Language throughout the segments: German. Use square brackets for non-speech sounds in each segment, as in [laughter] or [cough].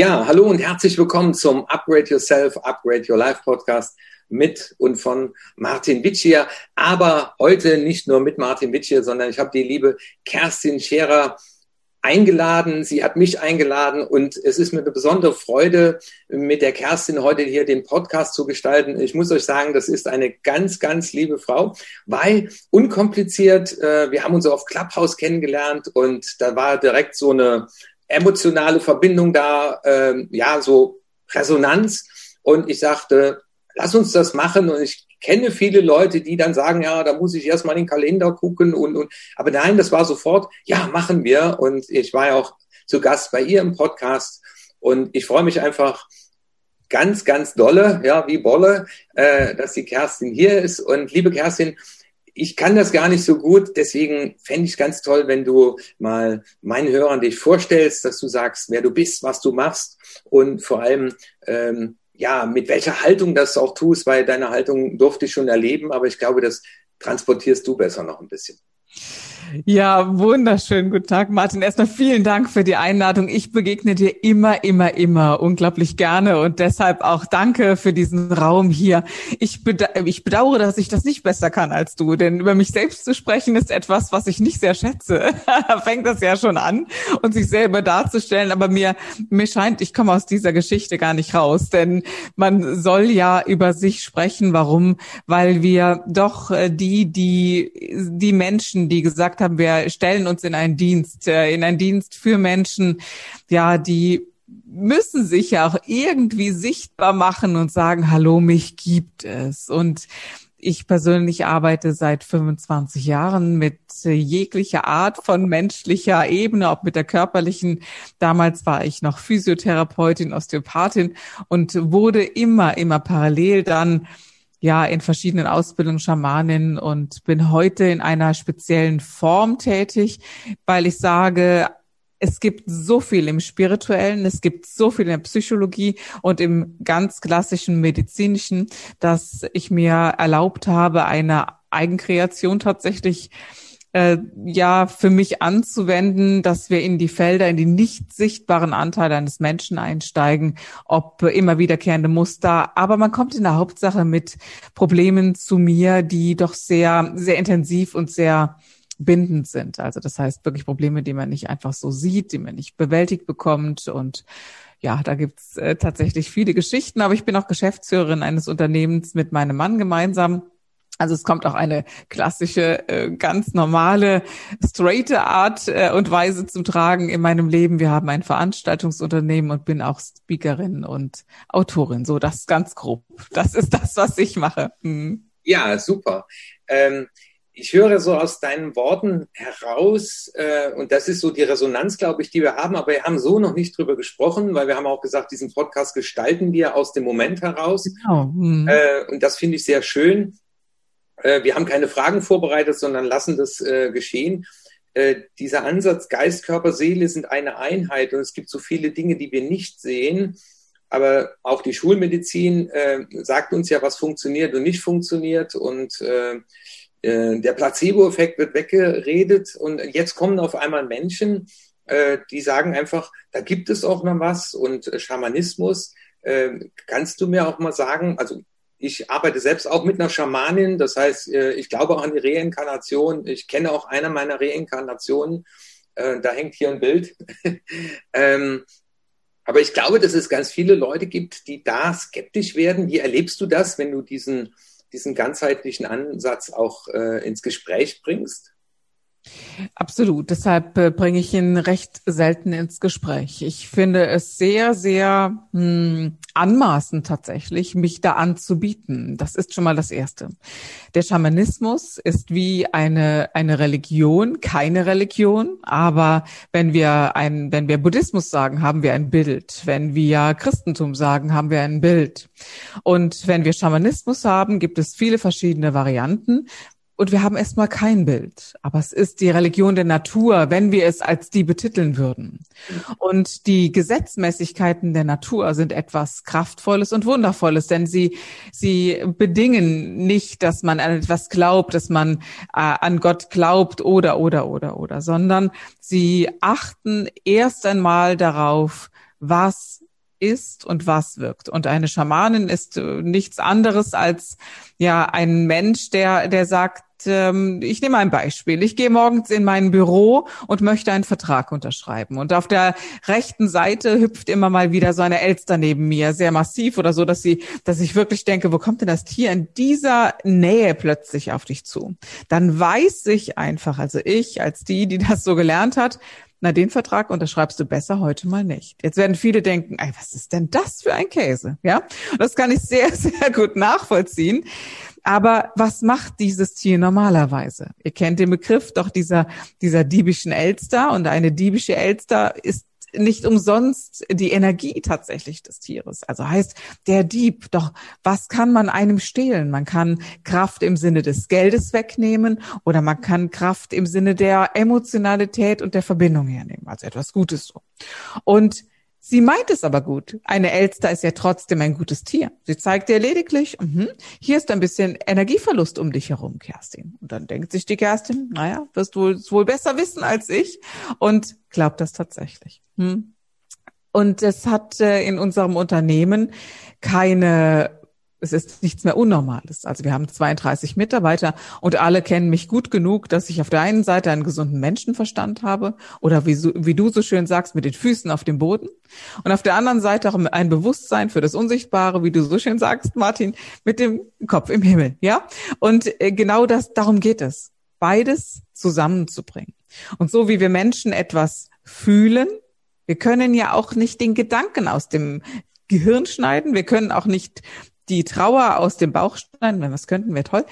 Ja, hallo und herzlich willkommen zum Upgrade Yourself, Upgrade Your Life Podcast mit und von Martin Witschier. Aber heute nicht nur mit Martin Witschier, sondern ich habe die liebe Kerstin Scherer eingeladen. Sie hat mich eingeladen und es ist mir eine besondere Freude, mit der Kerstin heute hier den Podcast zu gestalten. Ich muss euch sagen, das ist eine ganz, ganz liebe Frau, weil unkompliziert, äh, wir haben uns auf Clubhouse kennengelernt und da war direkt so eine emotionale Verbindung da, ähm, ja, so Resonanz. Und ich sagte, lass uns das machen. Und ich kenne viele Leute, die dann sagen, ja, da muss ich erstmal in den Kalender gucken und, und, aber nein, das war sofort, ja, machen wir. Und ich war ja auch zu Gast bei ihr im Podcast. Und ich freue mich einfach ganz, ganz dolle, ja, wie Bolle, äh, dass die Kerstin hier ist. Und liebe Kerstin, ich kann das gar nicht so gut, deswegen fände ich es ganz toll, wenn du mal meinen Hörern dich vorstellst, dass du sagst, wer du bist, was du machst und vor allem, ähm, ja, mit welcher Haltung das auch tust, weil deine Haltung durfte ich schon erleben, aber ich glaube, das transportierst du besser noch ein bisschen. Ja, wunderschön. Guten Tag, Martin. Erstmal vielen Dank für die Einladung. Ich begegne dir immer, immer, immer unglaublich gerne und deshalb auch danke für diesen Raum hier. Ich, beda ich bedauere, dass ich das nicht besser kann als du, denn über mich selbst zu sprechen ist etwas, was ich nicht sehr schätze. [laughs] fängt das ja schon an und sich selber darzustellen. Aber mir, mir scheint, ich komme aus dieser Geschichte gar nicht raus, denn man soll ja über sich sprechen. Warum? Weil wir doch äh, die, die, die Menschen, die gesagt haben, wir stellen uns in einen Dienst, äh, in einen Dienst für Menschen, ja, die müssen sich ja auch irgendwie sichtbar machen und sagen, hallo, mich gibt es. Und ich persönlich arbeite seit 25 Jahren mit jeglicher Art von menschlicher Ebene, auch mit der körperlichen. Damals war ich noch Physiotherapeutin, Osteopathin und wurde immer, immer parallel dann ja in verschiedenen Ausbildungen Schamanin und bin heute in einer speziellen Form tätig, weil ich sage, es gibt so viel im Spirituellen, es gibt so viel in der Psychologie und im ganz klassischen Medizinischen, dass ich mir erlaubt habe, eine Eigenkreation tatsächlich äh, ja für mich anzuwenden, dass wir in die Felder, in die nicht sichtbaren Anteile eines Menschen einsteigen, ob immer wiederkehrende Muster. Aber man kommt in der Hauptsache mit Problemen zu mir, die doch sehr, sehr intensiv und sehr bindend sind. Also das heißt wirklich Probleme, die man nicht einfach so sieht, die man nicht bewältigt bekommt und ja, da gibt's äh, tatsächlich viele Geschichten, aber ich bin auch Geschäftsführerin eines Unternehmens mit meinem Mann gemeinsam also es kommt auch eine klassische, äh, ganz normale, straighte Art äh, und Weise zum Tragen in meinem Leben. Wir haben ein Veranstaltungsunternehmen und bin auch Speakerin und Autorin. So, das ganz grob. Das ist das, was ich mache. Mhm. Ja, super. Ähm, ich höre so aus deinen Worten heraus, äh, und das ist so die Resonanz, glaube ich, die wir haben, aber wir haben so noch nicht drüber gesprochen, weil wir haben auch gesagt, diesen Podcast gestalten wir aus dem Moment heraus. Genau. Mhm. Äh, und das finde ich sehr schön wir haben keine Fragen vorbereitet, sondern lassen das äh, geschehen. Äh, dieser Ansatz Geist, Körper, Seele sind eine Einheit und es gibt so viele Dinge, die wir nicht sehen. Aber auch die Schulmedizin äh, sagt uns ja, was funktioniert und nicht funktioniert. Und äh, äh, der Placebo-Effekt wird weggeredet. Und jetzt kommen auf einmal Menschen, äh, die sagen einfach, da gibt es auch noch was. Und äh, Schamanismus, äh, kannst du mir auch mal sagen, also ich arbeite selbst auch mit einer Schamanin, das heißt, äh, ich glaube auch an die Reinkarnation. Ich kenne auch eine meiner Reinkarnationen. Äh, da hängt hier ein Bild. [laughs] Ähm, aber ich glaube, dass es ganz viele Leute gibt, die da skeptisch werden. Wie erlebst du das, wenn du diesen, diesen ganzheitlichen Ansatz auch äh, ins Gespräch bringst? Absolut. Deshalb äh, bringe ich ihn recht selten ins Gespräch. Ich finde es sehr, sehr mh, hm, anmaßend tatsächlich, mich da anzubieten. Das ist schon mal das Erste. Der Schamanismus ist wie eine, eine Religion, keine Religion. Aber wenn wir ein, wenn wir Buddhismus sagen, haben wir ein Bild. Wenn wir Christentum sagen, haben wir ein Bild. Und wenn wir Schamanismus haben, gibt es viele verschiedene Varianten und wir haben erstmal kein Bild. Aber es ist die Religion der Natur, wenn wir es als die betiteln würden. Und die Gesetzmäßigkeiten der Natur sind etwas Kraftvolles und Wundervolles, denn sie, sie bedingen nicht, dass man an etwas glaubt, dass man äh, an Gott glaubt oder, oder, oder, oder, sondern sie achten erst einmal darauf, was ist und was wirkt. Und eine Schamanin ist äh, nichts anderes als ja ein Mensch, der der sagt, ähm, ich nehme ein Beispiel. Ich gehe morgens in mein Büro und möchte einen Vertrag unterschreiben. Und auf der rechten Seite hüpft immer mal wieder so eine Elster neben mir, sehr massiv oder so, dass sie, dass ich wirklich denke, wo kommt denn das Tier in dieser Nähe plötzlich auf dich zu? Dann weiß ich einfach, also ich als die, die das so gelernt hat, na, den Vertrag unterschreibst du besser heute mal nicht. Jetzt werden viele denken, ey, was ist denn das für ein Käse? Ja, das kann ich sehr, [laughs] sehr gut nachvollziehen. Aber was macht dieses Tier normalerweise? Ihr kennt den Begriff doch dieser, dieser diebischen Elster und eine diebische Elster ist nicht umsonst die Energie tatsächlich des Tieres. Also heißt der Dieb, doch was kann man einem stehlen? Man kann Kraft im Sinne des Geldes wegnehmen oder man kann Kraft im Sinne der Emotionalität und der Verbindung hernehmen. Also etwas Gutes so. Und Sie meint es aber gut. Eine Elster ist ja trotzdem ein gutes Tier. Sie zeigt dir lediglich, mh, hier ist ein bisschen Energieverlust um dich herum, Kerstin. Und dann denkt sich die Kerstin, naja, wirst du es wohl besser wissen als ich und glaubt das tatsächlich. Hm. Und es hat äh, in unserem Unternehmen keine es ist nichts mehr Unnormales. Also wir haben 32 Mitarbeiter und alle kennen mich gut genug, dass ich auf der einen Seite einen gesunden Menschenverstand habe oder wie, wie du so schön sagst, mit den Füßen auf dem Boden und auf der anderen Seite auch ein Bewusstsein für das Unsichtbare, wie du so schön sagst, Martin, mit dem Kopf im Himmel, ja? Und äh, genau das, darum geht es, beides zusammenzubringen. Und so wie wir Menschen etwas fühlen, wir können ja auch nicht den Gedanken aus dem Gehirn schneiden. Wir können auch nicht die Trauer aus dem Bauch schneiden, wenn wir es könnten, wäre toll.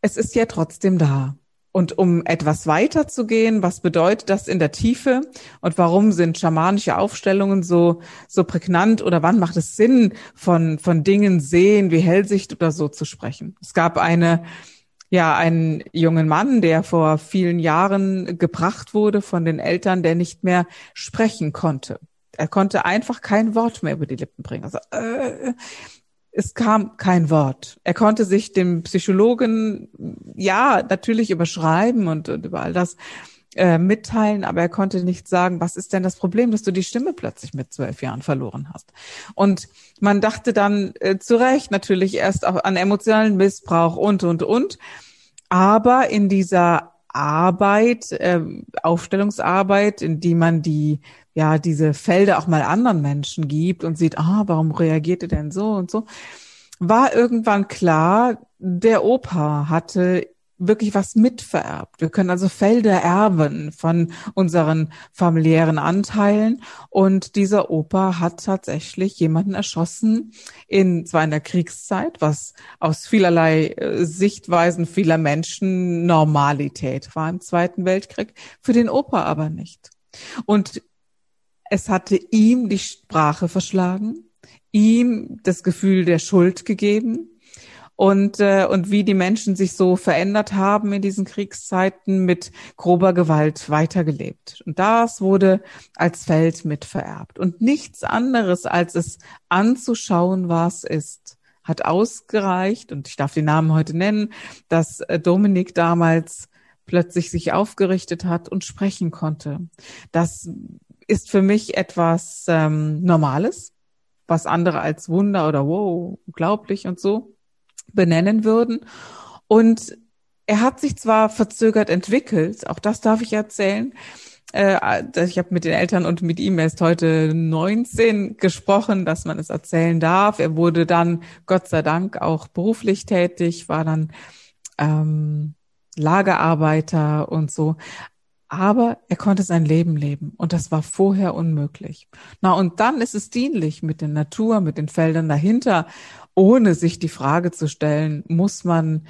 Es ist ja trotzdem da. Und um etwas weiter zu gehen, was bedeutet das in der Tiefe und warum sind schamanische Aufstellungen so, so prägnant oder wann macht es Sinn, von, von Dingen sehen wie Hellsicht oder so zu sprechen? Es gab eine, ja, einen jungen Mann, der vor vielen Jahren gebracht wurde von den Eltern, der nicht mehr sprechen konnte. Er konnte einfach kein Wort mehr über die Lippen bringen. Also, äh, es kam kein Wort. Er konnte sich dem Psychologen ja natürlich überschreiben und, und über all das äh, mitteilen, aber er konnte nicht sagen, was ist denn das Problem, dass du die Stimme plötzlich mit zwölf Jahren verloren hast. Und man dachte dann äh, zu Recht natürlich erst an emotionalen Missbrauch und, und, und. Aber in dieser Arbeit, äh, Aufstellungsarbeit, in die man die ja diese Felder auch mal anderen Menschen gibt und sieht, ah, warum reagiert er denn so und so, war irgendwann klar, der Opa hatte wirklich was mitvererbt. Wir können also Felder erben von unseren familiären Anteilen. Und dieser Opa hat tatsächlich jemanden erschossen in zwar in der Kriegszeit, was aus vielerlei äh, Sichtweisen vieler Menschen Normalität war im Zweiten Weltkrieg, für den Opa aber nicht. Und es hatte ihm die Sprache verschlagen, ihm das Gefühl der Schuld gegeben und, äh, und wie die Menschen sich so verändert haben in diesen Kriegszeiten mit grober Gewalt weitergelebt. Und das wurde als Feld mitvererbt. Und nichts anderes, als es anzuschauen, was ist, hat ausgereicht, und ich darf die Namen heute nennen, dass äh, Dominik damals plötzlich sich aufgerichtet hat und sprechen konnte. Das ist für mich etwas ähm, Normales, was andere als Wunder oder wow, unglaublich und so benennen würden. Und er hat sich zwar verzögert entwickelt, auch das darf ich erzählen. Äh, ich habe mit den Eltern und mit ihm erst heute 19 gesprochen, dass man es erzählen darf. Er wurde dann, Gott sei Dank, auch beruflich tätig, war dann ähm, Lagerarbeiter und so aber er konnte sein Leben leben und das war vorher unmöglich. Na, und dann ist es dienlich mit der Natur, mit den Feldern dahinter, ohne sich die Frage zu stellen, muss man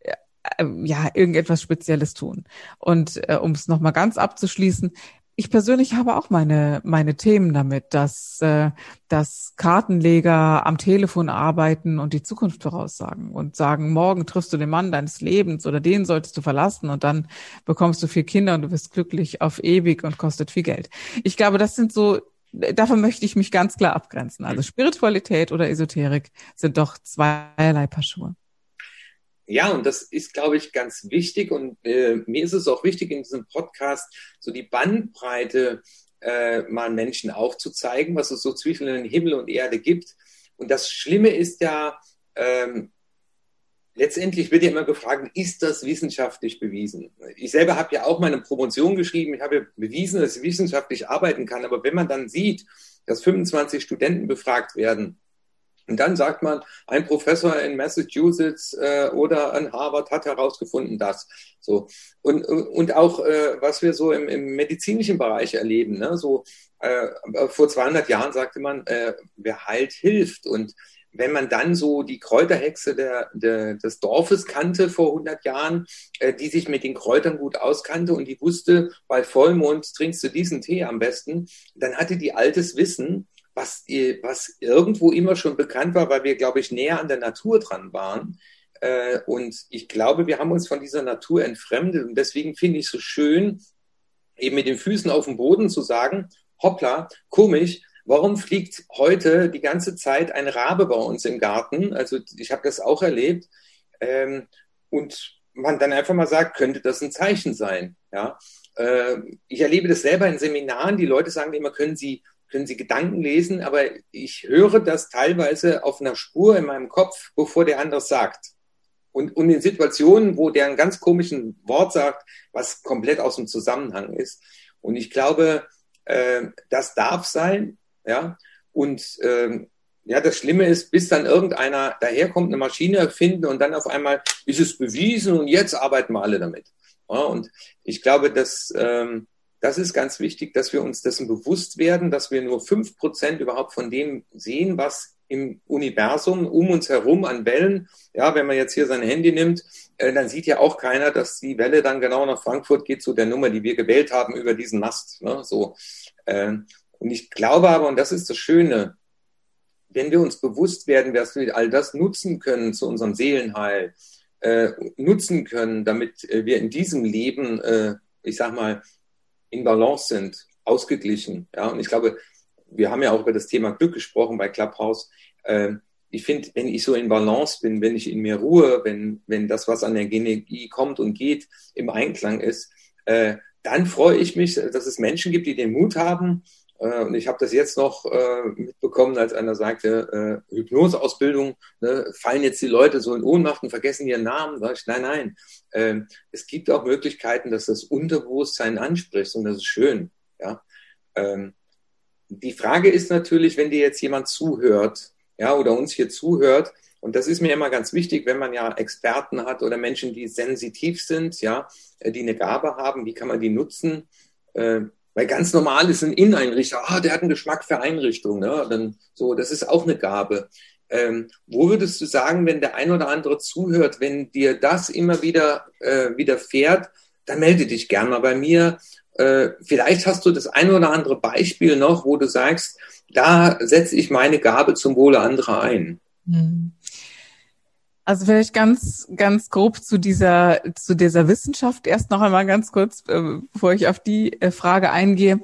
äh, ja irgendetwas Spezielles tun. Und äh, um es nochmal ganz abzuschließen, ich persönlich habe auch meine, meine Themen damit, dass, äh, dass Kartenleger am Telefon arbeiten und die Zukunft voraussagen und sagen, morgen triffst du den Mann deines Lebens oder den solltest du verlassen und dann bekommst du vier Kinder und du bist glücklich auf ewig und kostet viel Geld. Ich glaube, das sind so davon möchte ich mich ganz klar abgrenzen. Also Spiritualität oder Esoterik sind doch zweierlei Paar Schuhe ja, und das ist, glaube ich, ganz wichtig. Und äh, mir ist es auch wichtig, in diesem Podcast so die Bandbreite äh, mal Menschen aufzuzeigen, was es so zwischen Himmel und Erde gibt. Und das Schlimme ist ja, ähm, letztendlich wird ja immer gefragt, ist das wissenschaftlich bewiesen? Ich selber habe ja auch meine Promotion geschrieben, ich habe ja bewiesen, dass ich wissenschaftlich arbeiten kann, aber wenn man dann sieht, dass 25 Studenten befragt werden, und dann sagt man, ein Professor in Massachusetts äh, oder an Harvard hat herausgefunden das. So und und auch äh, was wir so im, im medizinischen Bereich erleben. Ne? So äh, vor 200 Jahren sagte man, äh, wer heilt hilft und wenn man dann so die Kräuterhexe der, der, des Dorfes kannte vor 100 Jahren, äh, die sich mit den Kräutern gut auskannte und die wusste, bei Vollmond trinkst du diesen Tee am besten, dann hatte die altes Wissen, was, was irgendwo immer schon bekannt war, weil wir, glaube ich, näher an der Natur dran waren. Äh, und ich glaube, wir haben uns von dieser Natur entfremdet. Und deswegen finde ich es so schön, eben mit den Füßen auf dem Boden zu sagen, hoppla, komisch, Warum fliegt heute die ganze Zeit ein Rabe bei uns im Garten? Also ich habe das auch erlebt. Ähm, und man dann einfach mal sagt, könnte das ein Zeichen sein? Ja? Äh, ich erlebe das selber in Seminaren. Die Leute sagen immer, können Sie, können Sie Gedanken lesen? Aber ich höre das teilweise auf einer Spur in meinem Kopf, bevor der andere sagt. Und, und in Situationen, wo der ein ganz komischen Wort sagt, was komplett aus dem Zusammenhang ist. Und ich glaube, äh, das darf sein. Ja? Und ähm, ja, das Schlimme ist, bis dann irgendeiner daherkommt, eine Maschine erfinden und dann auf einmal ist es bewiesen und jetzt arbeiten wir alle damit. Ja, und ich glaube, dass ähm, das ist ganz wichtig, dass wir uns dessen bewusst werden, dass wir nur fünf Prozent überhaupt von dem sehen, was im Universum um uns herum an Wellen, ja, wenn man jetzt hier sein Handy nimmt, äh, dann sieht ja auch keiner, dass die Welle dann genau nach Frankfurt geht zu der Nummer, die wir gewählt haben über diesen Mast. Ne? So, äh, und ich glaube aber, und das ist das Schöne, wenn wir uns bewusst werden, dass wir all das nutzen können zu unserem Seelenheil, äh, nutzen können, damit äh, wir in diesem Leben, äh, ich sag mal, in Balance sind, ausgeglichen. Ja, und ich glaube, wir haben ja auch über das Thema Glück gesprochen bei Clubhouse. Äh, ich finde, wenn ich so in Balance bin, wenn ich in mir ruhe, wenn, wenn das, was an der Energie kommt und geht, im Einklang ist, äh, dann freue ich mich, dass es Menschen gibt, die den Mut haben, äh, und ich habe das jetzt noch äh, mitbekommen, als einer sagte, äh, Hypnoseausbildung, ne, fallen jetzt die Leute so in Ohnmacht und vergessen ihren Namen. Sag ich, nein, nein. Ähm, es gibt auch Möglichkeiten, dass das Unterbewusstsein anspricht und das ist schön. Ja. Ähm, die Frage ist natürlich, wenn dir jetzt jemand zuhört, ja, oder uns hier zuhört, und das ist mir immer ganz wichtig, wenn man ja Experten hat oder Menschen, die sensitiv sind, ja, die eine Gabe haben, wie kann man die nutzen? Weil ganz normal ist ein Inneneinrichter, ah, der hat einen Geschmack für Einrichtungen. Ne? Dann, so, das ist auch eine Gabe. Ähm, wo würdest du sagen, wenn der ein oder andere zuhört, wenn dir das immer wieder äh, widerfährt, dann melde dich gern mal bei mir. Äh, vielleicht hast du das ein oder andere Beispiel noch, wo du sagst, da setze ich meine Gabe zum Wohle anderer ein. Mhm. Also vielleicht ganz, ganz grob zu dieser, zu dieser Wissenschaft erst noch einmal ganz kurz, äh, bevor ich auf die äh, Frage eingehe.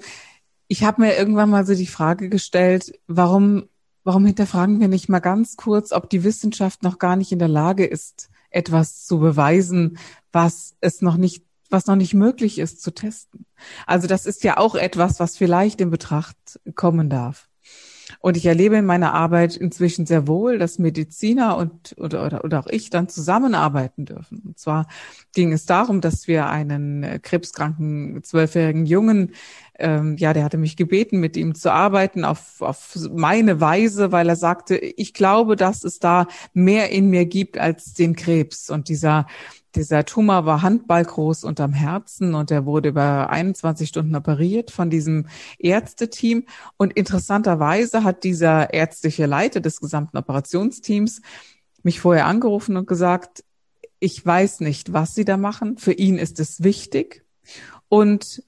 Ich habe mir irgendwann mal so die Frage gestellt, warum, warum hinterfragen wir nicht mal ganz kurz, ob die Wissenschaft noch gar nicht in der Lage ist, etwas zu beweisen, was es noch nicht was noch nicht möglich ist zu testen. Also das ist ja auch etwas, was vielleicht in Betracht kommen darf. Und ich erlebe in meiner Arbeit inzwischen sehr wohl, dass Mediziner und oder, oder, oder auch ich dann zusammenarbeiten dürfen. Und zwar ging es darum, dass wir einen äh, krebskranken zwölfjährigen Jungen, ähm, ja, der hatte mich gebeten, mit ihm zu arbeiten auf, auf meine Weise, weil er sagte, ich glaube, dass es da mehr in mir gibt als den Krebs. Und dieser dieser Tumor war handballgroß unterm Herzen und er wurde über 21 Stunden operiert von diesem Ärzteteam. Und interessanterweise hat dieser ärztliche Leiter des gesamten Operationsteams mich vorher angerufen und gesagt, ich weiß nicht, was Sie da machen. Für ihn ist es wichtig. Und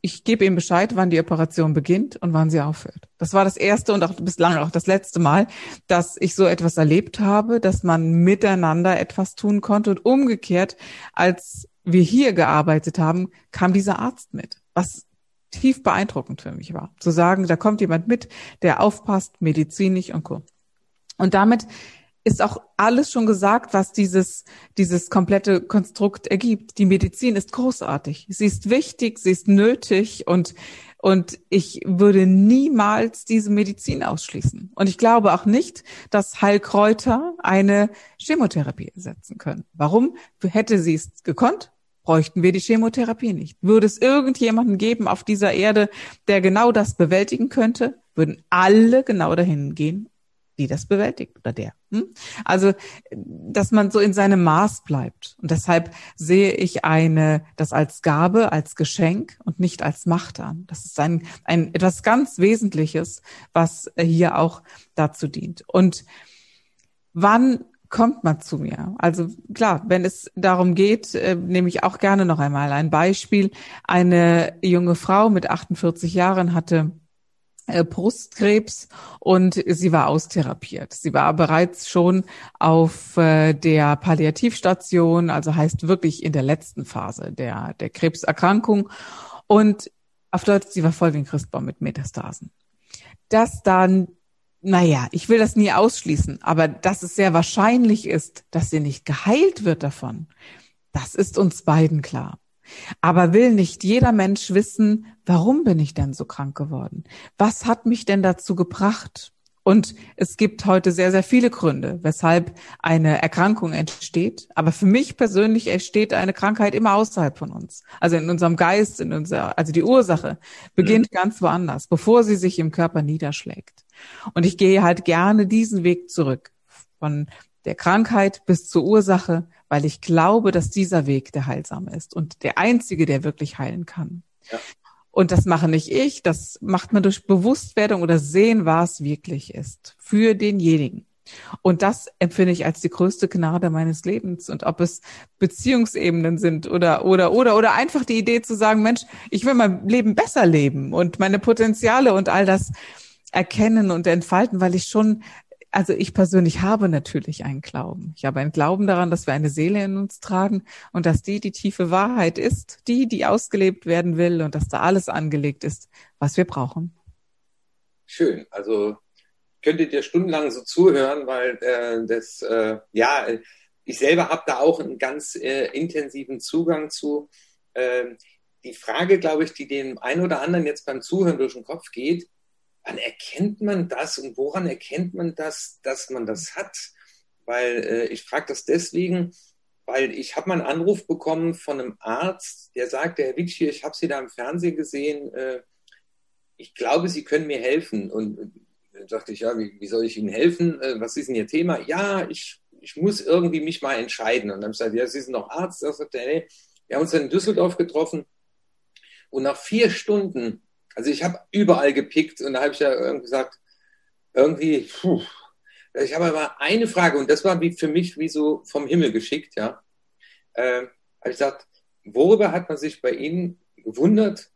ich gebe ihm Bescheid, wann die Operation beginnt und wann sie aufhört. Das war das erste und auch bislang auch das letzte Mal, dass ich so etwas erlebt habe, dass man miteinander etwas tun konnte und umgekehrt, als wir hier gearbeitet haben, kam dieser Arzt mit, was tief beeindruckend für mich war. Zu sagen, da kommt jemand mit, der aufpasst, medizinisch und Co. Und damit ist auch alles schon gesagt, was dieses, dieses komplette Konstrukt ergibt. Die Medizin ist großartig. Sie ist wichtig, sie ist nötig und, Und ich würde niemals diese Medizin ausschließen. Und ich glaube auch nicht, dass Heilkräuter eine Chemotherapie ersetzen können. Warum? Hätte sie es gekonnt, bräuchten wir die Chemotherapie nicht. Würde es irgendjemanden geben auf dieser Erde, der genau das bewältigen könnte, würden alle genau dahin gehen, die das bewältigt oder der. Hm? Also, dass man so in seinem Maß bleibt. Und deshalb sehe ich eine, das als Gabe, als Geschenk und nicht als Macht an. Das ist ein, ein etwas ganz Wesentliches, was hier auch dazu dient. Und wann kommt man zu mir. Also klar, wenn es darum geht, äh, nehme ich auch gerne noch einmal ein Beispiel. Eine junge Frau mit 48 Jahren hatte äh, Brustkrebs und sie war austherapiert. Sie war bereits schon auf äh, der Palliativstation, also heißt wirklich in der letzten Phase der, der Krebserkrankung. Und auf Deutsch, sie war voll wie ein Christbaum mit Metastasen. Dass dann naja, ich will das nie ausschließen, aber dass es sehr wahrscheinlich ist, dass sie nicht geheilt wird davon, das ist uns beiden klar. Aber will nicht jeder Mensch wissen, warum bin ich denn so krank geworden? Was hat mich denn dazu gebracht? Und es gibt heute sehr, sehr viele Gründe, weshalb eine Erkrankung entsteht. Aber für mich persönlich entsteht eine Krankheit immer außerhalb von uns. Also in unserem Geist, in unser, also die Ursache beginnt mhm. ganz woanders, bevor sie sich im Körper niederschlägt. Und ich gehe halt gerne diesen Weg zurück von der Krankheit bis zur Ursache, weil ich glaube, dass dieser Weg der heilsame ist und der einzige, der wirklich heilen kann. Ja. Und das mache nicht ich, das macht man durch Bewusstwerdung oder sehen, was wirklich ist für denjenigen. Und das empfinde ich als die größte Gnade meines Lebens. Und ob es Beziehungsebenen sind oder, oder, oder, oder einfach die Idee zu sagen, Mensch, ich will mein Leben besser leben und meine Potenziale und all das erkennen und entfalten, weil ich schon, also ich persönlich habe natürlich einen Glauben. Ich habe einen Glauben daran, dass wir eine Seele in uns tragen und dass die die tiefe Wahrheit ist, die, die ausgelebt werden will und dass da alles angelegt ist, was wir brauchen. Schön. Also könntet ihr stundenlang so zuhören, weil äh, das, äh, ja, ich selber habe da auch einen ganz äh, intensiven Zugang zu. Äh, die Frage, glaube ich, die dem einen oder anderen jetzt beim Zuhören durch den Kopf geht, wann erkennt man das und woran erkennt man das, dass man das hat? Weil äh, ich frage das deswegen, weil ich habe mal einen Anruf bekommen von einem Arzt, der sagte, Herr Witschi, ich habe Sie da im Fernsehen gesehen, äh, ich glaube, Sie können mir helfen. Und äh, dachte ich, ja, wie, wie, soll ich Ihnen helfen? Äh, was ist denn Ihr Thema? Ja, ich, ich muss irgendwie mich mal entscheiden. Und dann habe ich gesagt, ja, Sie sind doch Arzt. Da sagte er, wir haben uns dann in Düsseldorf getroffen. Und nach vier Stunden also ich habe überall gepickt und da habe ich ja irgendwie gesagt, irgendwie, puh, ich habe aber eine Frage und das war wie für mich wie so vom Himmel geschickt, ja. Äh, habe ich gesagt, worüber hat man sich bei Ihnen gewundert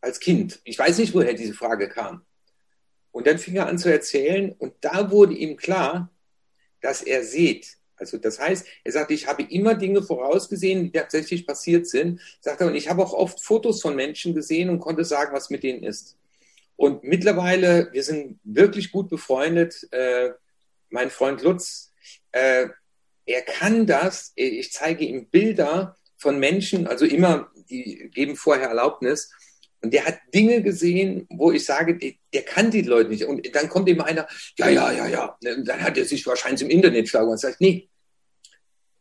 als Kind? Ich weiß nicht, woher diese Frage kam. Und dann fing er an zu erzählen und da wurde ihm klar, dass er sieht, also das heißt, er sagt, ich habe immer Dinge vorausgesehen, die tatsächlich passiert sind. Sagt er, und ich habe auch oft Fotos von Menschen gesehen und konnte sagen, was mit denen ist. Und mittlerweile, wir sind wirklich gut befreundet. Äh, mein Freund Lutz, äh, er kann das. Ich zeige ihm Bilder von Menschen, also immer, die geben vorher Erlaubnis. Und der hat Dinge gesehen, wo ich sage, der, der kann die Leute nicht. Und dann kommt ihm einer, ja, ja, ja, ja. Und dann hat er sich wahrscheinlich im Internet schlau und sagt, nee,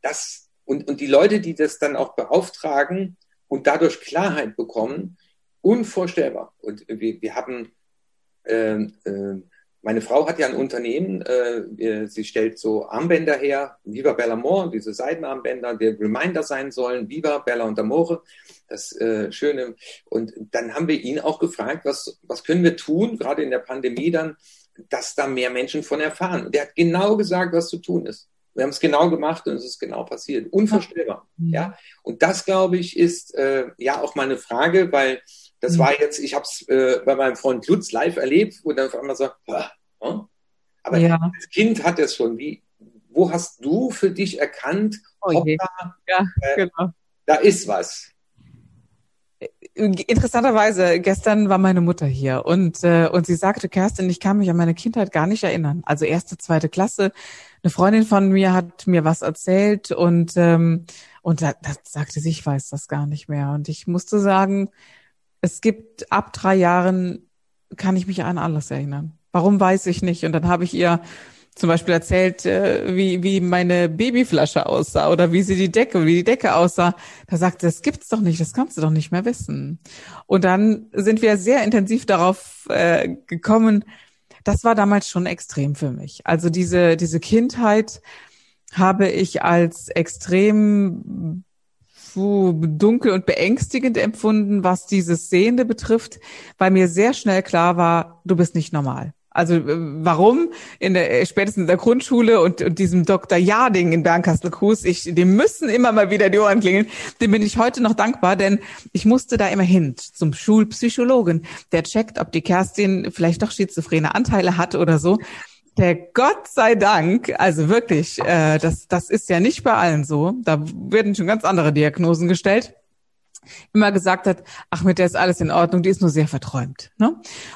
das, und, und die Leute, die das dann auch beauftragen und dadurch Klarheit bekommen, unvorstellbar. Und wir, wir haben, äh, äh, meine Frau hat ja ein Unternehmen, äh, sie stellt so Armbänder her, Viva Bellamore, diese Seidenarmbänder, die Reminder sein sollen, Viva Bella und Amore, das äh, Schöne. Und dann haben wir ihn auch gefragt, was, was können wir tun, gerade in der Pandemie dann, dass da mehr Menschen von erfahren. Und er hat genau gesagt, was zu tun ist. Wir haben es genau gemacht und es ist genau passiert. Unvorstellbar. Mhm. Ja. Und das, glaube ich, ist äh, ja auch meine Frage, weil das mhm. war jetzt, ich habe es äh, bei meinem Freund Lutz live erlebt, wo dann auf einmal so, ah, aber ja. als Kind hat er es schon. Wie, wo hast du für dich erkannt, oh hoppla, ja, äh, genau. da ist was? Interessanterweise, gestern war meine Mutter hier und, äh, und sie sagte, Kerstin, ich kann mich an meine Kindheit gar nicht erinnern. Also erste, zweite Klasse. Eine Freundin von mir hat mir was erzählt und, ähm, und da, da sagte sie, ich weiß das gar nicht mehr. Und ich musste sagen, es gibt ab drei Jahren, kann ich mich an alles erinnern. Warum weiß ich nicht? Und dann habe ich ihr zum Beispiel erzählt, äh, wie, wie meine Babyflasche aussah oder wie sie die Decke, wie die Decke aussah. Da sagte, sie, das gibt's doch nicht, das kannst du doch nicht mehr wissen. Und dann sind wir sehr intensiv darauf äh, gekommen. Das war damals schon extrem für mich. Also diese, diese Kindheit habe ich als extrem dunkel und beängstigend empfunden, was dieses Sehende betrifft, weil mir sehr schnell klar war, du bist nicht normal. Also äh, warum in der äh, spätestens in der Grundschule und, und diesem Dr. Jarding in Bernkastel-Kues, ich dem müssen immer mal wieder die Ohren klingeln, dem bin ich heute noch dankbar, denn ich musste da immer hin zum Schulpsychologen, der checkt, ob die Kerstin vielleicht doch schizophrene Anteile hat oder so. Der Gott sei Dank, also wirklich, äh, das das ist ja nicht bei allen so. Da werden schon ganz andere Diagnosen gestellt immer gesagt hat, ach, mit der ist alles in Ordnung, die ist nur sehr verträumt. Ne?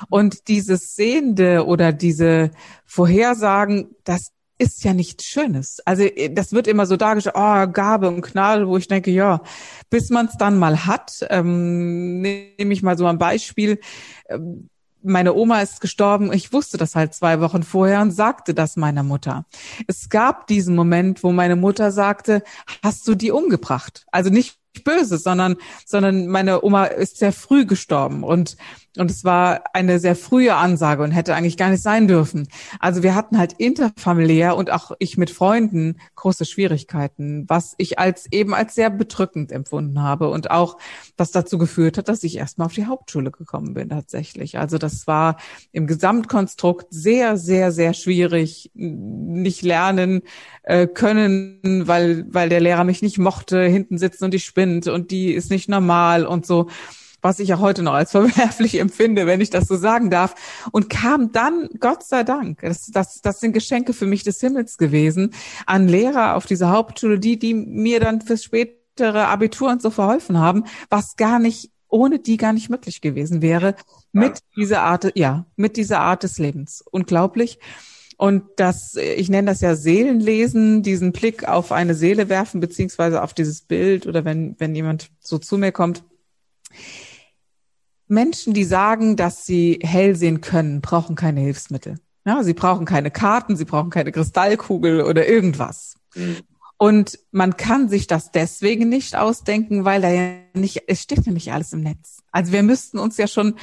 Und dieses Sehende oder diese Vorhersagen, das ist ja nichts Schönes. Also äh, das wird immer so dargestellt, oh, Gabe und Gnade, wo ich denke, ja, bis man es dann mal hat, ähm, nehme ich mal so ein Beispiel. Ähm, meine Oma ist gestorben. Ich wusste das halt zwei Wochen vorher und sagte das meiner Mutter. Es gab diesen Moment, wo meine Mutter sagte, hast du die umgebracht? Also nicht böse, sondern, sondern meine Oma ist sehr früh gestorben. Und und es war eine sehr frühe Ansage und hätte eigentlich gar nicht sein dürfen. Also wir hatten halt interfamiliär und auch ich mit Freunden große Schwierigkeiten, was ich als eben als sehr bedrückend empfunden habe und auch was dazu geführt hat, dass ich erstmal auf die Hauptschule gekommen bin tatsächlich. Also das war im Gesamtkonstrukt sehr, sehr, sehr schwierig, nicht lernen äh, können, weil, weil der Lehrer mich nicht mochte, hinten sitzen und die spinnt und die ist nicht normal und so was ich ja heute noch als [laughs] verwerflich empfinde, wenn ich das so sagen darf, und kam dann, Gott sei Dank, das, das, das sind Geschenke für mich des Himmels gewesen, an Lehrer auf dieser Hauptschule, die, die mir dann fürs spätere Abitur und so verholfen haben, was gar nicht ohne die gar nicht möglich gewesen wäre, mit dieser Art, ja, mit dieser Art des Lebens. Unglaublich. Und das, ich nenne das ja Seelenlesen, diesen Blick auf eine Seele werfen, beziehungsweise auf dieses Bild oder wenn, wenn jemand so zu mir kommt. Menschen, die sagen, dass sie hell sehen können, brauchen keine Hilfsmittel. Ja, sie brauchen keine Karten, sie brauchen keine Kristallkugel oder irgendwas. Mhm. Und man kann sich das deswegen nicht ausdenken, weil da ja nicht, es steht ja nicht alles im Netz. Also wir müssten uns ja schon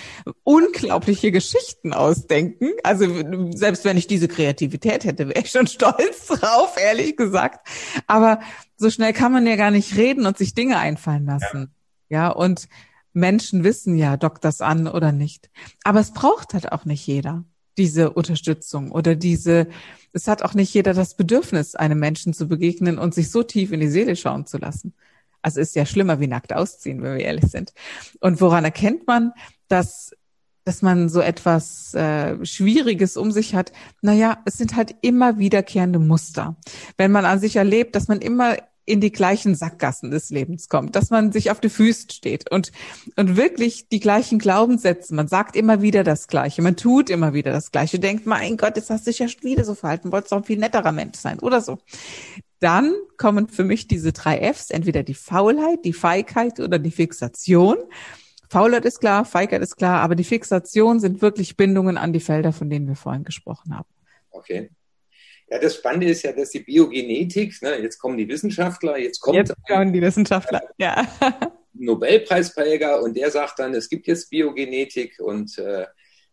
unglaubliche Geschichten ausdenken. Also selbst wenn ich diese Kreativität hätte, wäre ich schon stolz drauf, ehrlich gesagt. Aber so schnell kann man ja gar nicht reden und sich Dinge einfallen lassen. Ja, ja und Menschen wissen ja, dockt das an oder nicht. Aber es braucht halt auch nicht jeder diese Unterstützung oder diese, es hat auch nicht jeder das Bedürfnis, einem Menschen zu begegnen und sich so tief in die Seele schauen zu lassen. Also ist ja schlimmer wie nackt ausziehen, wenn wir ehrlich sind. Und woran erkennt man, dass dass man so etwas äh, Schwieriges um sich hat. Naja, es sind halt immer wiederkehrende Muster. Wenn man an sich erlebt, dass man immer in die gleichen Sackgassen des Lebens kommt, dass man sich auf die Füße steht und, und wirklich die gleichen Glaubenssätze. Man sagt immer wieder das Gleiche, man tut immer wieder das Gleiche, denkt, mein Gott, jetzt hast du dich ja schon wieder so verhalten, wolltest doch ein viel netterer Mensch sein oder so. Dann kommen für mich diese drei Fs, entweder die Faulheit, die Feigheit oder die Fixation. Faulheit ist klar, Feigheit ist klar, aber die Fixation sind wirklich Bindungen an die Felder, von denen wir vorhin gesprochen haben. Okay. Ja, das Spannende ist ja, dass die Biogenetik, ne, jetzt kommen die Wissenschaftler, jetzt kommt jetzt kommen die Wissenschaftler, [laughs] ja. Nobelpreisträger und der sagt dann, es gibt jetzt Biogenetik und äh,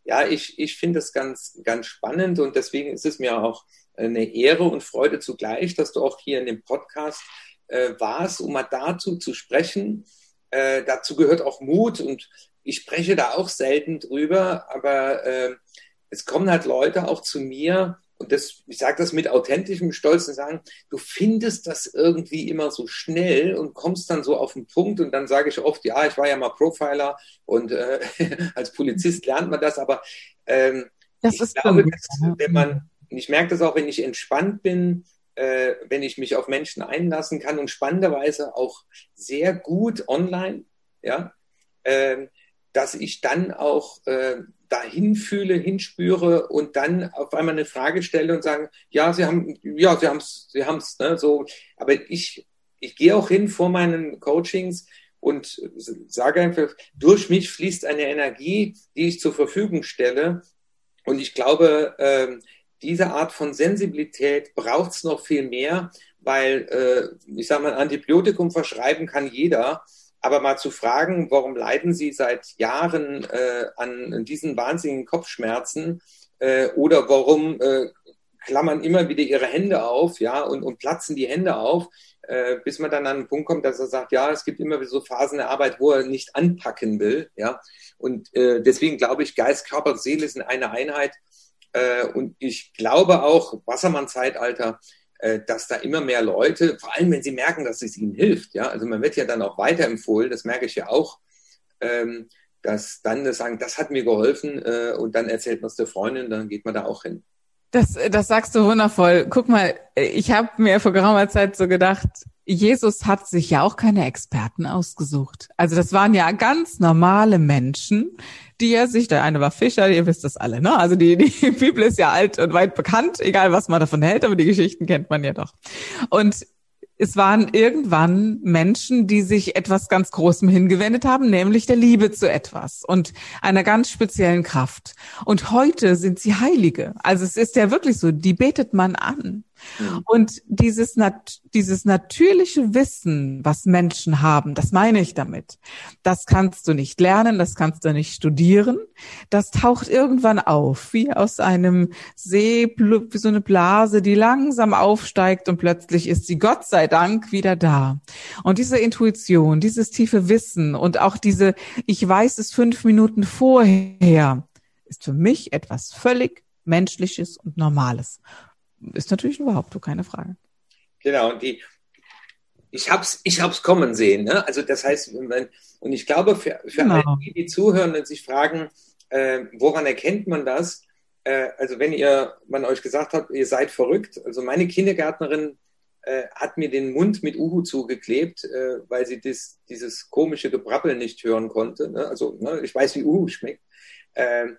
ja, ich, ich finde das ganz, ganz spannend und deswegen ist es mir auch eine Ehre und Freude zugleich, dass du auch hier in dem Podcast äh, warst, um mal dazu zu sprechen. Äh, dazu gehört auch Mut und ich spreche da auch selten drüber, aber äh, es kommen halt Leute auch zu mir, und das, ich sage das mit authentischem Stolz und sagen, du findest das irgendwie immer so schnell und kommst dann so auf den Punkt und dann sage ich oft, ja, ich war ja mal Profiler und äh, [laughs] als Polizist lernt man das, aber ähm, das ich glaube, dass, wenn man, ich merke das auch, wenn ich entspannt bin, äh, wenn ich mich auf Menschen einlassen kann und spannenderweise auch sehr gut online, ja, äh, dass ich dann auch äh, dahin fühle, hinspüre und dann auf einmal eine Frage stelle und sagen, ja, Sie haben, ja, Sie haben es, Sie haben es, ne, so. Aber ich, ich gehe auch hin vor meinen Coachings und sage einfach, durch mich fließt eine Energie, die ich zur Verfügung stelle. Und ich glaube, äh, diese Art von Sensibilität braucht es noch viel mehr, weil äh, ich sage mal, Antibiotikum verschreiben kann jeder. Aber mal zu fragen, warum leiden Sie seit Jahren äh, an diesen wahnsinnigen Kopfschmerzen äh, oder warum äh, klammern immer wieder ihre Hände auf, ja, und, und platzen die Hände auf, äh, bis man dann an einen Punkt kommt, dass er sagt, ja, es gibt immer wieder so Phasen der Arbeit, wo er nicht anpacken will, ja. Und äh, deswegen glaube ich, Geist, Körper, Seele sind eine Einheit. Äh, und ich glaube auch, Wassermann-Zeitalter, dass da immer mehr Leute, vor allem wenn sie merken, dass es ihnen hilft, ja, also man wird ja dann auch weiterempfohlen, das merke ich ja auch, ähm, dass dann das sagen, das hat mir geholfen äh, und dann erzählt man es der Freundin, dann geht man da auch hin. Das, das sagst du wundervoll. Guck mal, ich habe mir vor geraumer Zeit so gedacht, Jesus hat sich ja auch keine Experten ausgesucht. Also das waren ja ganz normale Menschen, die er sich, der eine war Fischer, ihr wisst das alle, ne? Also die, die [laughs] Bibel ist ja alt und weit bekannt, egal was man davon hält, aber die Geschichten kennt man ja doch. Und es waren irgendwann Menschen, die sich etwas ganz Großem hingewendet haben, nämlich der Liebe zu etwas und einer ganz speziellen Kraft. Und heute sind sie Heilige. Also es ist ja wirklich so, die betet man an. Mhm. Und dieses, nat dieses natürliche Wissen, was Menschen haben, das meine ich damit, das kannst du nicht lernen, das kannst du nicht studieren. Das taucht irgendwann auf, wie aus einem See, wie so eine Blase, die langsam aufsteigt und plötzlich ist sie Gott sei Dank wieder da. Und diese Intuition, dieses tiefe Wissen und auch diese, ich weiß es fünf Minuten vorher, ist für mich etwas völlig Menschliches und Normales ist natürlich eine Behauptung, keine Frage. Genau, und die, ich habe es ich hab's kommen sehen. Ne? Also das heißt, und ich glaube, für, für genau. alle, die, die zuhören und sich fragen, äh, woran erkennt man das? Äh, also wenn ihr, man euch gesagt hat, ihr seid verrückt. Also meine Kindergärtnerin äh, hat mir den Mund mit Uhu zugeklebt, äh, weil sie das, dieses komische Gebrabbel nicht hören konnte. Ne? Also ne, ich weiß, wie Uhu schmeckt. Ähm,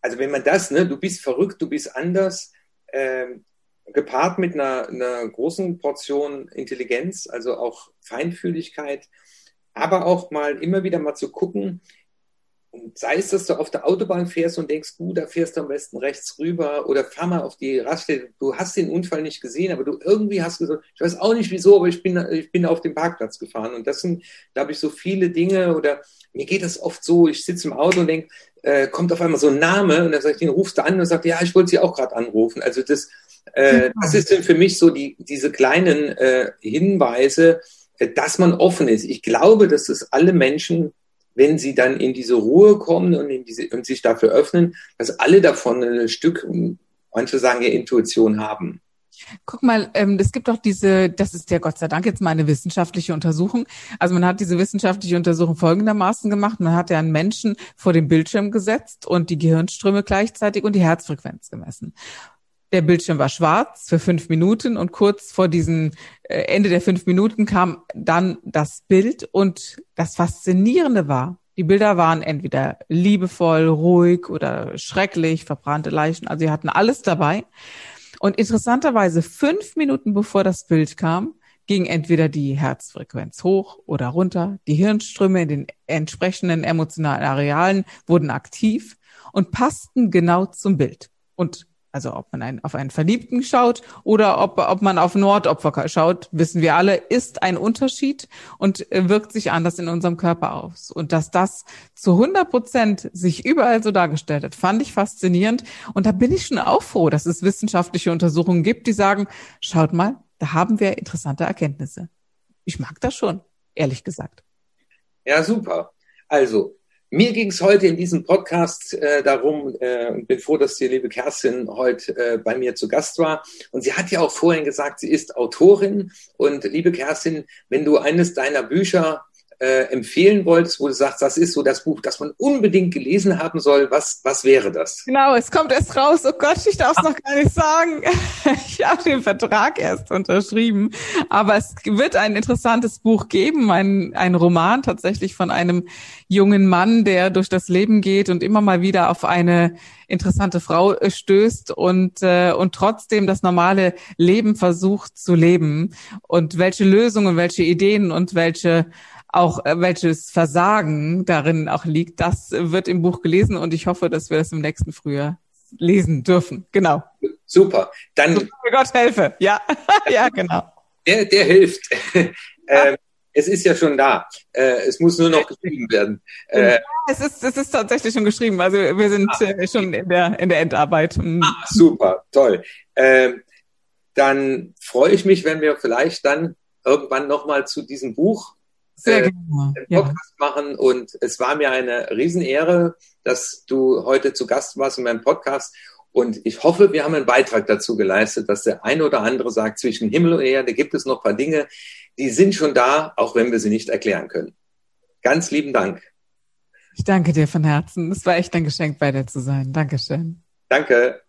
also wenn man das, ne, du bist verrückt, du bist anders, ähm, gepaart mit einer, einer großen Portion Intelligenz, also auch Feinfühligkeit, aber auch mal immer wieder mal zu gucken, und sei es, dass du auf der Autobahn fährst und denkst, du, da fährst du am besten rechts rüber oder fahr mal auf die Raststätte. Du hast den Unfall nicht gesehen, aber du irgendwie hast gesagt, ich weiß auch nicht wieso, aber ich bin, ich bin auf dem Parkplatz gefahren. Und das sind, habe ich so viele Dinge oder mir geht das oft so, ich sitze im Auto und denke, äh, kommt auf einmal so ein Name und dann sage ich, den rufst du an und sagt, ja, ich wollte sie auch gerade anrufen. Also das, äh, das ist für mich so die, diese kleinen äh, Hinweise, äh, dass man offen ist. Ich glaube, dass es alle Menschen, wenn sie dann in diese Ruhe kommen und, in diese, und sich dafür öffnen, dass alle davon ein Stück, manche sagen ja Intuition haben. Guck mal, ähm, es gibt auch diese, das ist ja Gott sei Dank jetzt mal eine wissenschaftliche Untersuchung. Also man hat diese wissenschaftliche Untersuchung folgendermaßen gemacht. Man hat ja einen Menschen vor den Bildschirm gesetzt und die Gehirnströme gleichzeitig und die Herzfrequenz gemessen. Der Bildschirm war schwarz für fünf Minuten und kurz vor diesem äh, Ende der fünf Minuten kam dann das Bild und das Faszinierende war, die Bilder waren entweder liebevoll, ruhig oder schrecklich, verbrannte Leichen, also sie hatten alles dabei. Und interessanterweise fünf Minuten bevor das Bild kam, ging entweder die Herzfrequenz hoch oder runter, die Hirnströme in den entsprechenden emotionalen Arealen wurden aktiv und passten genau zum Bild. Und also ob man einen, auf einen Verliebten schaut oder ob, ob man auf Nordopfer schaut, wissen wir alle, ist ein Unterschied und äh, wirkt sich anders in unserem Körper aus. Und dass das zu 100 Prozent sich überall so dargestellt hat, fand ich faszinierend. Und da bin ich schon auch froh, dass es wissenschaftliche Untersuchungen gibt, die sagen, schaut mal, da haben wir interessante Erkenntnisse. Ich mag das schon, ehrlich gesagt. Ja, super. Also, mir ging es heute in diesem Podcast äh, darum, äh, und bin froh, dass die liebe Kerstin heute äh, bei mir zu Gast war. Und sie hat ja auch vorhin gesagt, sie ist Autorin. Und liebe Kerstin, wenn du eines deiner Bücher äh, empfehlen wolltest, wo du sagst, das ist so das Buch, das man unbedingt gelesen haben soll, was, was wäre das? Genau, es kommt erst raus. Oh Gott, ich darf es noch gar nicht sagen. [laughs] Ich habe den Vertrag erst unterschrieben. Aber es wird ein interessantes Buch geben, ein, ein Roman tatsächlich von einem jungen Mann, der durch das Leben geht und immer mal wieder auf eine interessante Frau äh, stößt und, äh, und trotzdem das normale Leben versucht zu leben und welche Lösungen, welche Ideen und welche auch äh, welches Versagen darin auch liegt, das wird im Buch gelesen und ich hoffe, dass wir das im nächsten Frühjahr lesen dürfen. Genau. Super. Dann. So, Gott helfe. Ja, [laughs] ja, genau. Der, der hilft. [laughs] ähm, es ist ja schon da. Äh, es muss nur noch geschrieben werden. Äh, ja, es ist, es ist tatsächlich schon geschrieben. Also wir sind ah, äh, schon in der, in der Endarbeit. Mhm. Ah, super, toll. Äh, dann freue ich mich, wenn wir vielleicht dann irgendwann nochmal zu diesem Buch Sehr äh, gerne. Podcast ja. machen. Und es war mir eine Riesenehre, dass du heute zu Gast warst in meinem Podcast. Und ich hoffe, wir haben einen Beitrag dazu geleistet, dass der eine oder andere sagt, zwischen Himmel und Erde gibt es noch ein paar Dinge, die sind schon da, auch wenn wir sie nicht erklären können. Ganz lieben Dank. Ich danke dir von Herzen. Es war echt ein Geschenk, bei dir zu sein. Dankeschön. Danke.